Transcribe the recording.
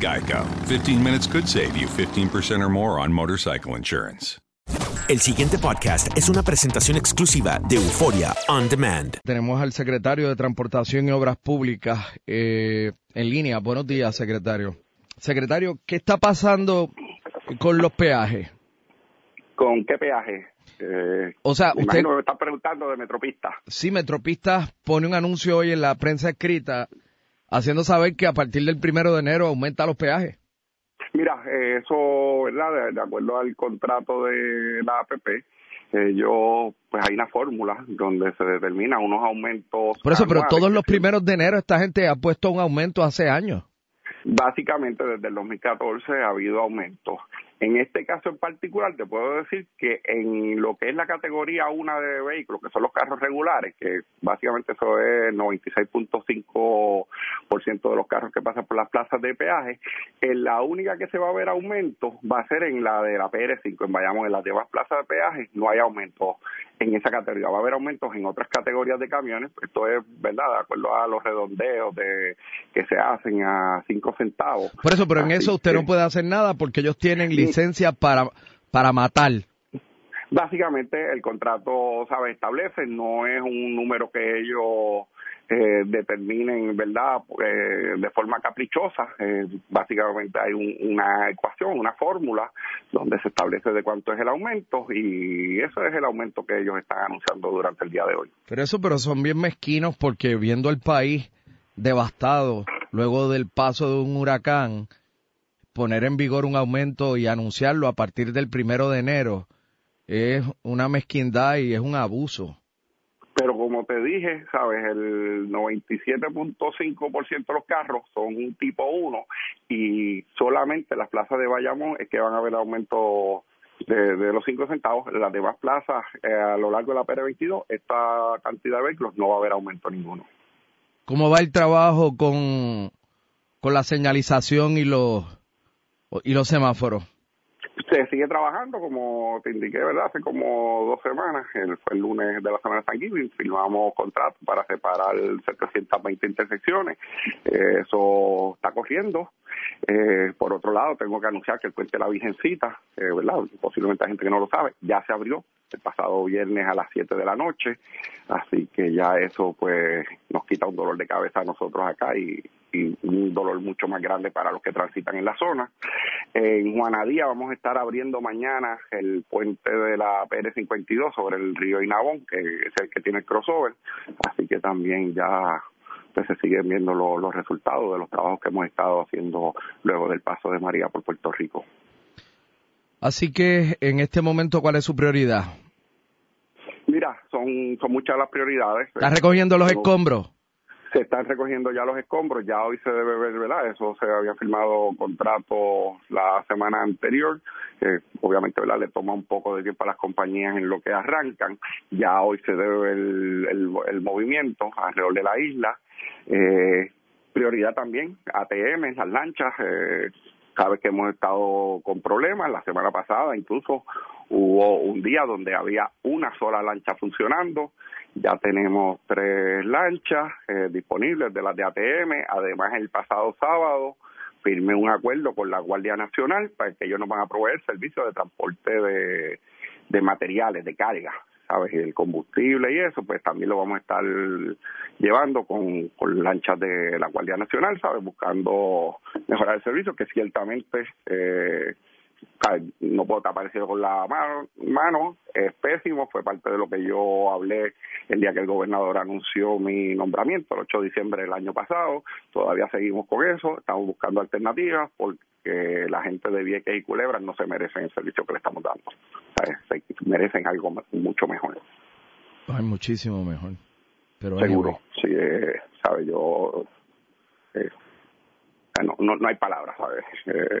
Geico. 15 minutes could save you 15% or more on motorcycle insurance. El siguiente podcast es una presentación exclusiva de Euforia On Demand. Tenemos al secretario de Transportación y Obras Públicas eh, en línea. Buenos días, secretario. Secretario, ¿qué está pasando con los peajes? ¿Con qué peaje? Eh, O sea, usted- imagino que me está preguntando de Metropista. Sí, Metropistas pone un anuncio hoy en la prensa escrita haciendo saber que a partir del primero de enero aumenta los peajes. Mira, eh, eso, ¿verdad? De, acuerdo al contrato de la APP, eh, yo, pues hay una fórmula donde se determinan unos aumentos. Por eso, pero todos los primeros de enero esta gente ha puesto un aumento hace años. Básicamente desde el 2014 ha habido aumentos. En este caso en particular te puedo decir que en lo que es la categoría 1 de vehículos, que son los carros regulares, que básicamente eso es 96.5% de los carros que pasan por las plazas de peaje, en la única que se va a ver aumento va a ser en la de la PR5 en Bayamón, en las demás plazas de peaje no hay aumento en esa categoría, va a haber aumentos en otras categorías de camiones, esto es verdad, de acuerdo a los redondeos de que se hacen a 5 centavos. Por eso, pero en eso usted que- no puede hacer nada porque ellos tienen licencia para, para matar. Básicamente el contrato, sabe, establece, no es un número que ellos eh, determinen, ¿verdad?, Eh, de forma caprichosa. Eh, básicamente hay un- una ecuación, una fórmula donde se establece de cuánto es el aumento y eso es el aumento que ellos están anunciando durante el día de hoy. Pero eso, pero son bien mezquinos porque viendo el país devastado luego del paso de un huracán, poner en vigor un aumento y anunciarlo a partir del primero de enero es una mezquindad y es un abuso. Pero como te dije, sabes, el 97.5% de los carros son un tipo 1 y solamente las plazas de Bayamón es que van a haber aumento de, de los 5 centavos. En las demás plazas eh, a lo largo de la PR22, esta cantidad de vehículos no va a haber aumento ninguno. ¿Cómo va el trabajo con, con la señalización y los, y los semáforos? Se sigue trabajando, como te indiqué, ¿verdad? Hace como dos semanas, el, fue el lunes de la semana de Thanksgiving, firmamos contrato para separar 720 intersecciones. Eh, eso está corriendo. Eh, por otro lado, tengo que anunciar que el puente de la Virgencita, eh, ¿verdad? Posiblemente hay gente que no lo sabe, ya se abrió el pasado viernes a las 7 de la noche, así que ya eso pues nos quita un dolor de cabeza a nosotros acá y, y un dolor mucho más grande para los que transitan en la zona. En Juanadía vamos a estar abriendo mañana el puente de la PR52 sobre el río Inabón, que es el que tiene el crossover, así que también ya pues, se siguen viendo lo- los resultados de los trabajos que hemos estado haciendo luego del paso de María por Puerto Rico. Así que en este momento, ¿cuál es su prioridad? Mira, son, son muchas las prioridades. ¿Está recogiendo los escombros? Se están recogiendo ya los escombros, ya hoy se debe ver, ¿verdad? Eso se había firmado contrato la semana anterior, obviamente, ¿verdad? Le toma un poco de tiempo a las compañías en lo que arrancan, ya hoy se debe ver el, el, movimiento alrededor de la isla. Eh, prioridad también, ATM, las lanchas, eh, sabes que hemos estado con problemas, la semana pasada incluso hubo un día donde había una sola lancha funcionando, ya tenemos tres lanchas eh, disponibles de las de ATM, además el pasado sábado firmé un acuerdo con la Guardia Nacional para que ellos nos van a proveer servicio de transporte de, de materiales, de carga, ¿sabes? Y el combustible y eso, pues también lo vamos a estar llevando con, con lanchas de la Guardia Nacional, ¿sabes? Buscando mejorar el servicio, que ciertamente eh. No puedo parecido con la mano, mano, es pésimo, fue parte de lo que yo hablé el día que el gobernador anunció mi nombramiento, el 8 de diciembre del año pasado, todavía seguimos con eso, estamos buscando alternativas porque la gente de Vieques y Culebras no se merecen el servicio que le estamos dando, merecen algo mucho mejor. Ay, muchísimo mejor. Pero Seguro, sí, eh, ¿sabes? Yo, eh, no, no, no hay palabras, ¿sabes? Eh,